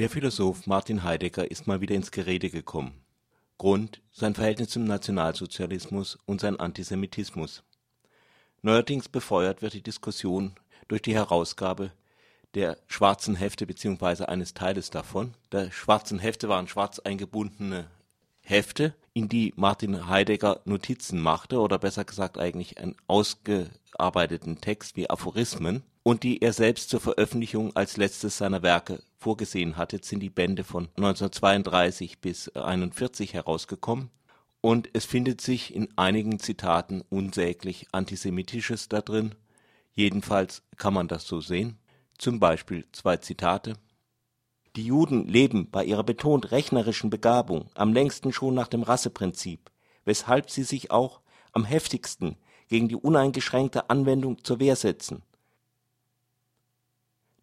Der Philosoph Martin Heidegger ist mal wieder ins Gerede gekommen. Grund sein Verhältnis zum Nationalsozialismus und sein Antisemitismus. Neuerdings befeuert wird die Diskussion durch die Herausgabe der schwarzen Hefte bzw. eines Teiles davon. Der schwarzen Hefte waren schwarz eingebundene Hefte, in die Martin Heidegger Notizen machte oder besser gesagt eigentlich einen ausgearbeiteten Text wie Aphorismen und die er selbst zur Veröffentlichung als letztes seiner Werke vorgesehen hatte, sind die Bände von 1932 bis 1941 herausgekommen und es findet sich in einigen Zitaten unsäglich Antisemitisches da drin. Jedenfalls kann man das so sehen. Zum Beispiel zwei Zitate. Die Juden leben bei ihrer betont rechnerischen Begabung am längsten schon nach dem Rasseprinzip, weshalb sie sich auch am heftigsten gegen die uneingeschränkte Anwendung zur Wehr setzen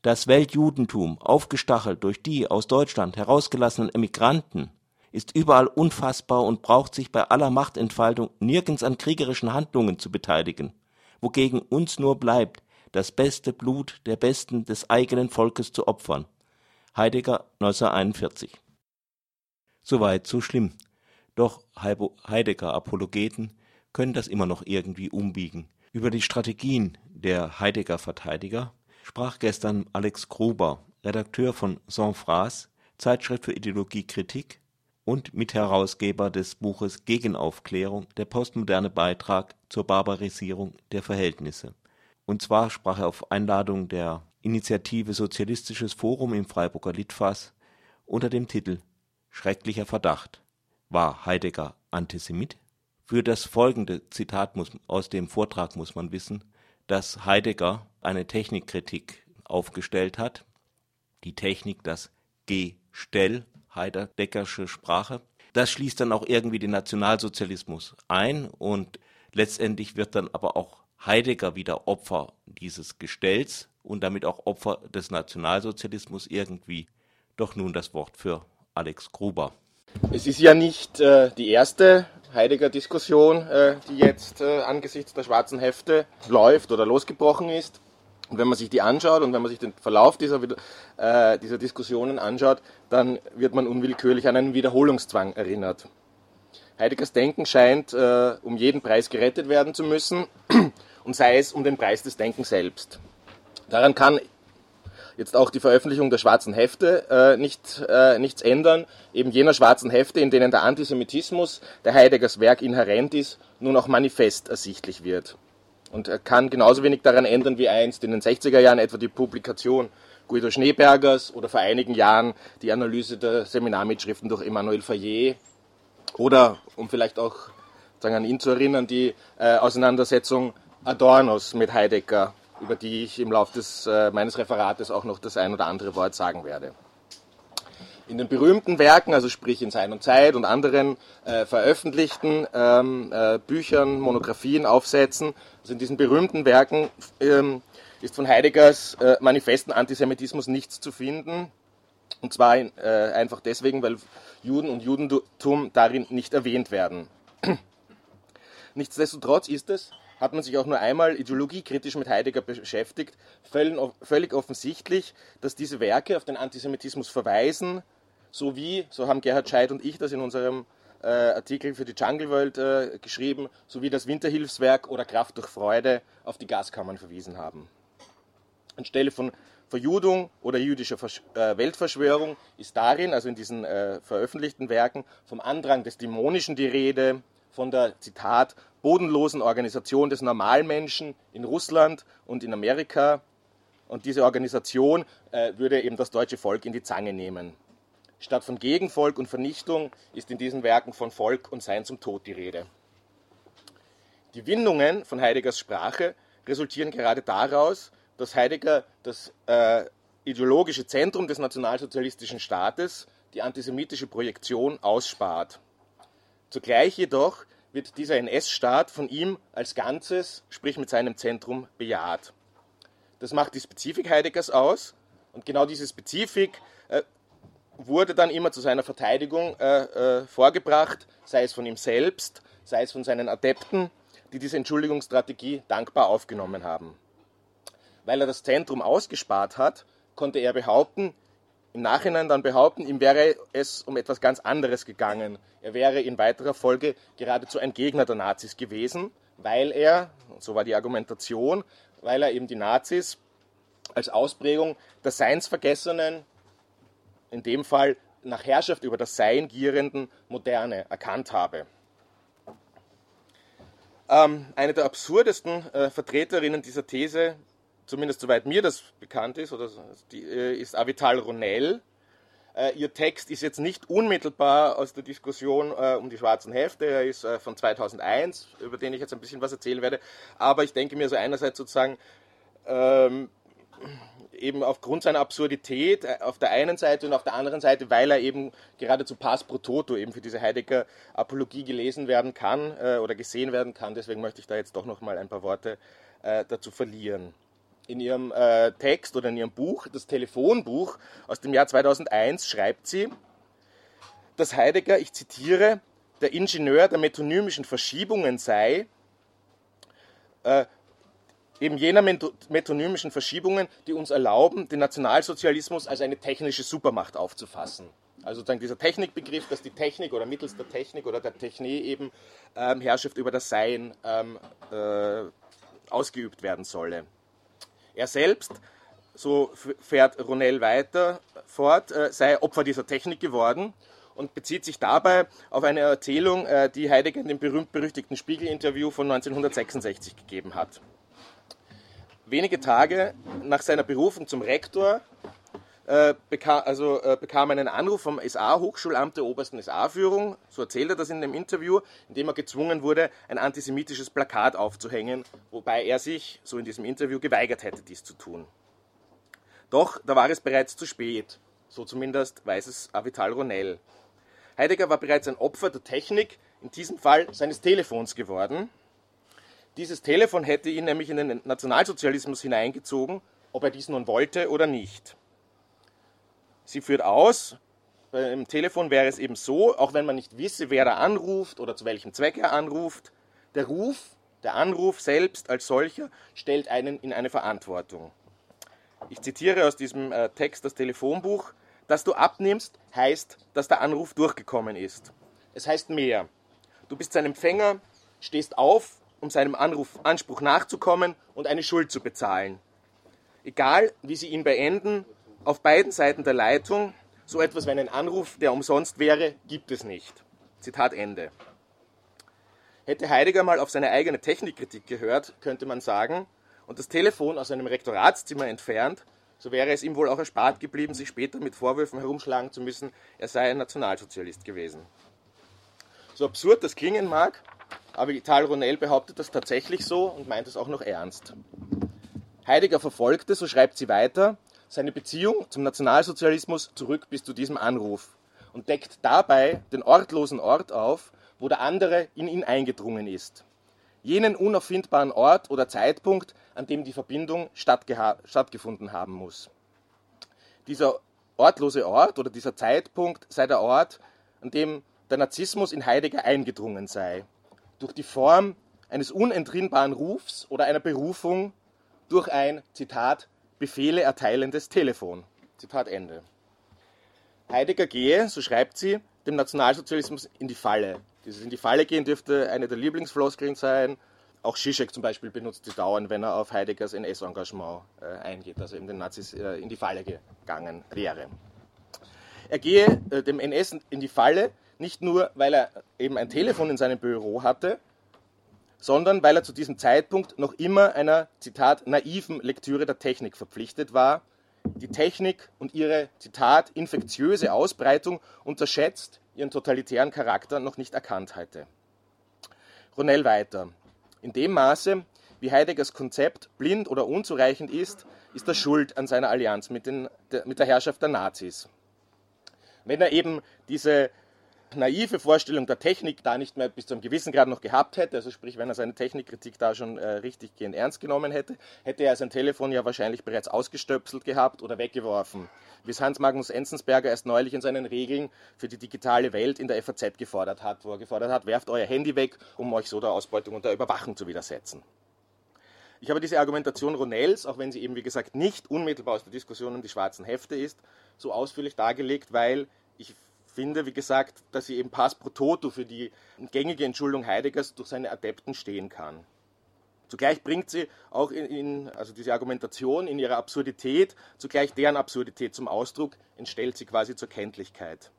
das Weltjudentum, aufgestachelt durch die aus Deutschland herausgelassenen Emigranten, ist überall unfassbar und braucht sich bei aller Machtentfaltung nirgends an kriegerischen Handlungen zu beteiligen, wogegen uns nur bleibt, das beste Blut der Besten des eigenen Volkes zu opfern. Heidegger 1941 Soweit, so schlimm. Doch Heidegger-Apologeten können das immer noch irgendwie umbiegen. Über die Strategien der Heidegger-Verteidiger sprach gestern Alex Gruber, Redakteur von Sans Phrase, Zeitschrift für Ideologiekritik und Mitherausgeber des Buches Gegenaufklärung, der postmoderne Beitrag zur Barbarisierung der Verhältnisse. Und zwar sprach er auf Einladung der Initiative Sozialistisches Forum im Freiburger Litfaß unter dem Titel Schrecklicher Verdacht. War Heidegger Antisemit? Für das folgende Zitat muss, aus dem Vortrag muss man wissen, dass Heidegger eine Technikkritik aufgestellt hat. Die Technik, das Gestell, Heideggersche Sprache. Das schließt dann auch irgendwie den Nationalsozialismus ein und letztendlich wird dann aber auch Heidegger wieder Opfer dieses Gestells und damit auch Opfer des Nationalsozialismus irgendwie. Doch nun das Wort für Alex Gruber. Es ist ja nicht äh, die erste Heidegger-Diskussion, äh, die jetzt äh, angesichts der schwarzen Hefte läuft oder losgebrochen ist. Und wenn man sich die anschaut und wenn man sich den Verlauf dieser, äh, dieser Diskussionen anschaut, dann wird man unwillkürlich an einen Wiederholungszwang erinnert. Heideggers Denken scheint äh, um jeden Preis gerettet werden zu müssen und sei es um den Preis des Denkens selbst. Daran kann jetzt auch die Veröffentlichung der schwarzen Hefte äh, nicht, äh, nichts ändern. Eben jener schwarzen Hefte, in denen der Antisemitismus, der Heideggers Werk inhärent ist, nun auch manifest ersichtlich wird. Und er kann genauso wenig daran ändern wie einst in den 60er Jahren etwa die Publikation Guido Schneebergers oder vor einigen Jahren die Analyse der Seminarmitschriften durch Emmanuel Fayet oder, um vielleicht auch sagen, an ihn zu erinnern, die äh, Auseinandersetzung Adornos mit Heidegger über die ich im Laufe des, äh, meines Referates auch noch das ein oder andere Wort sagen werde. In den berühmten Werken, also sprich in Sein und Zeit und anderen äh, veröffentlichten ähm, äh, Büchern, Monographien, Aufsätzen, also in diesen berühmten Werken ähm, ist von Heideggers äh, manifesten Antisemitismus nichts zu finden. Und zwar in, äh, einfach deswegen, weil Juden und Judentum darin nicht erwähnt werden. Nichtsdestotrotz ist es hat man sich auch nur einmal ideologiekritisch mit Heidegger beschäftigt, völlig offensichtlich, dass diese Werke auf den Antisemitismus verweisen, sowie, so haben Gerhard Scheid und ich das in unserem äh, Artikel für die Jungle World äh, geschrieben, sowie das Winterhilfswerk oder Kraft durch Freude auf die Gaskammern verwiesen haben. Anstelle von Verjudung oder jüdischer Versch äh, Weltverschwörung ist darin, also in diesen äh, veröffentlichten Werken, vom Andrang des Dämonischen die Rede, von der, Zitat, bodenlosen Organisation des Normalmenschen in Russland und in Amerika. Und diese Organisation äh, würde eben das deutsche Volk in die Zange nehmen. Statt von Gegenvolk und Vernichtung ist in diesen Werken von Volk und Sein zum Tod die Rede. Die Windungen von Heideggers Sprache resultieren gerade daraus, dass Heidegger das äh, ideologische Zentrum des nationalsozialistischen Staates, die antisemitische Projektion, ausspart. Zugleich jedoch wird dieser NS-Staat von ihm als Ganzes, sprich mit seinem Zentrum, bejaht. Das macht die Spezifik Heideggers aus und genau diese Spezifik äh, wurde dann immer zu seiner Verteidigung äh, äh, vorgebracht, sei es von ihm selbst, sei es von seinen Adepten, die diese Entschuldigungsstrategie dankbar aufgenommen haben. Weil er das Zentrum ausgespart hat, konnte er behaupten, im Nachhinein dann behaupten, ihm wäre es um etwas ganz anderes gegangen. Er wäre in weiterer Folge geradezu ein Gegner der Nazis gewesen, weil er, so war die Argumentation, weil er eben die Nazis als Ausprägung der Seinsvergessenen, in dem Fall nach Herrschaft über das Sein gierenden Moderne erkannt habe. Ähm, eine der absurdesten äh, Vertreterinnen dieser These, zumindest soweit mir das bekannt ist, oder die, äh, ist Avital Ronell. Äh, ihr Text ist jetzt nicht unmittelbar aus der Diskussion äh, um die schwarzen Hefte, er ist von 2001, über den ich jetzt ein bisschen was erzählen werde, aber ich denke mir so einerseits sozusagen, ähm, eben aufgrund seiner Absurdität auf der einen Seite und auf der anderen Seite, weil er eben geradezu pass pro toto eben für diese Heidegger Apologie gelesen werden kann äh, oder gesehen werden kann. Deswegen möchte ich da jetzt doch noch mal ein paar Worte äh, dazu verlieren. In ihrem äh, Text oder in ihrem Buch, das Telefonbuch aus dem Jahr 2001, schreibt sie, dass Heidegger, ich zitiere, der Ingenieur der metonymischen Verschiebungen sei, äh, eben jener metonymischen Verschiebungen, die uns erlauben, den Nationalsozialismus als eine technische Supermacht aufzufassen. Also sozusagen dieser Technikbegriff, dass die Technik oder mittels der Technik oder der Technik eben ähm, Herrschaft über das Sein ähm, äh, ausgeübt werden solle. Er selbst, so fährt Ronell weiter fort, äh, sei Opfer dieser Technik geworden und bezieht sich dabei auf eine Erzählung, äh, die Heidegger in dem berühmt-berüchtigten Spiegel-Interview von 1966 gegeben hat. Wenige Tage nach seiner Berufung zum Rektor äh, bekam, also, äh, bekam einen Anruf vom SA-Hochschulamt der obersten SA-Führung, so erzählt er das in dem Interview, in dem er gezwungen wurde, ein antisemitisches Plakat aufzuhängen, wobei er sich, so in diesem Interview, geweigert hätte, dies zu tun. Doch da war es bereits zu spät, so zumindest weiß es Avital Ronell. Heidegger war bereits ein Opfer der Technik, in diesem Fall seines Telefons geworden, dieses Telefon hätte ihn nämlich in den Nationalsozialismus hineingezogen, ob er dies nun wollte oder nicht. Sie führt aus, beim Telefon wäre es eben so, auch wenn man nicht wisse, wer da anruft oder zu welchem Zweck er anruft, der Ruf, der Anruf selbst als solcher stellt einen in eine Verantwortung. Ich zitiere aus diesem äh, Text das Telefonbuch. Dass du abnimmst, heißt, dass der Anruf durchgekommen ist. Es heißt mehr. Du bist sein Empfänger, stehst auf um seinem Anruf, Anspruch nachzukommen und eine Schuld zu bezahlen. Egal, wie sie ihn beenden, auf beiden Seiten der Leitung, so etwas wie einen Anruf, der umsonst wäre, gibt es nicht. Zitat Ende. Hätte Heidegger mal auf seine eigene Technikkritik gehört, könnte man sagen, und das Telefon aus seinem Rektoratszimmer entfernt, so wäre es ihm wohl auch erspart geblieben, sich später mit Vorwürfen herumschlagen zu müssen, er sei ein Nationalsozialist gewesen. So absurd das klingen mag, aber Vital Ronell behauptet das tatsächlich so und meint es auch noch ernst. Heidegger verfolgte, so schreibt sie weiter, seine Beziehung zum Nationalsozialismus zurück bis zu diesem Anruf und deckt dabei den ortlosen Ort auf, wo der andere in ihn eingedrungen ist. Jenen unerfindbaren Ort oder Zeitpunkt, an dem die Verbindung stattgefunden haben muss. Dieser ortlose Ort oder dieser Zeitpunkt sei der Ort, an dem der Narzissmus in Heidegger eingedrungen sei durch die Form eines unentrinnbaren Rufs oder einer Berufung durch ein, Zitat, Befehle erteilendes Telefon. Zitat Ende. Heidegger gehe, so schreibt sie, dem Nationalsozialismus in die Falle. Dieses in die Falle gehen dürfte eine der Lieblingsfloskeln sein. Auch Zizek zum Beispiel benutzt sie dauernd, wenn er auf Heideggers NS-Engagement äh, eingeht, also eben den Nazis äh, in die Falle gegangen wäre. Er gehe äh, dem NS in die Falle, nicht nur, weil er eben ein Telefon in seinem Büro hatte, sondern weil er zu diesem Zeitpunkt noch immer einer, Zitat, naiven Lektüre der Technik verpflichtet war, die Technik und ihre, Zitat, infektiöse Ausbreitung unterschätzt, ihren totalitären Charakter noch nicht erkannt hatte. Ronell weiter. In dem Maße, wie Heideggers Konzept blind oder unzureichend ist, ist er schuld an seiner Allianz mit, den, mit der Herrschaft der Nazis. Wenn er eben diese naive Vorstellung der Technik da nicht mehr bis zu einem gewissen Grad noch gehabt hätte, also sprich, wenn er seine Technikkritik da schon äh, richtig gehend ernst genommen hätte, hätte er sein Telefon ja wahrscheinlich bereits ausgestöpselt gehabt oder weggeworfen, wie es Hans Magnus Enzensberger erst neulich in seinen Regeln für die digitale Welt in der FAZ gefordert hat, wo er gefordert hat, werft euer Handy weg, um euch so der Ausbeutung und der Überwachung zu widersetzen. Ich habe diese Argumentation Ronells, auch wenn sie eben wie gesagt nicht unmittelbar aus der Diskussion um die schwarzen Hefte ist, so ausführlich dargelegt, weil ich finde, wie gesagt, dass sie eben pass pro toto für die gängige Entschuldung Heideggers durch seine Adepten stehen kann. Zugleich bringt sie auch in, in, also diese Argumentation in ihrer Absurdität, zugleich deren Absurdität zum Ausdruck, entstellt sie quasi zur Kenntlichkeit.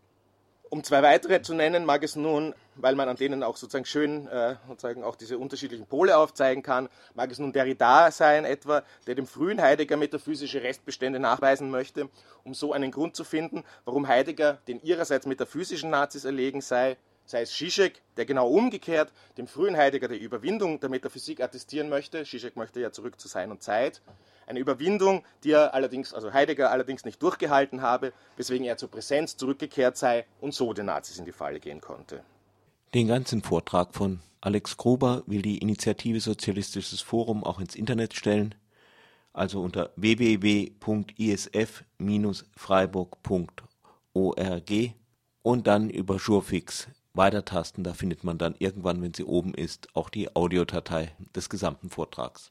Um zwei weitere zu nennen, mag es nun, weil man an denen auch sozusagen schön äh, sozusagen auch diese unterschiedlichen Pole aufzeigen kann, mag es nun Derrida sein etwa, der dem frühen Heidegger metaphysische Restbestände nachweisen möchte, um so einen Grund zu finden, warum Heidegger den ihrerseits metaphysischen Nazis erlegen sei, sei es Zizek, der genau umgekehrt dem frühen Heidegger die Überwindung der Metaphysik attestieren möchte. Zizek möchte ja zurück zu Sein und Zeit. Eine Überwindung, die er allerdings, also Heidegger allerdings nicht durchgehalten habe, weswegen er zur Präsenz zurückgekehrt sei und so den Nazis in die Falle gehen konnte. Den ganzen Vortrag von Alex Gruber will die Initiative Sozialistisches Forum auch ins Internet stellen, also unter www.isf-freiburg.org und dann über Jurfix weitertasten, da findet man dann irgendwann, wenn sie oben ist, auch die Audiodatei des gesamten Vortrags.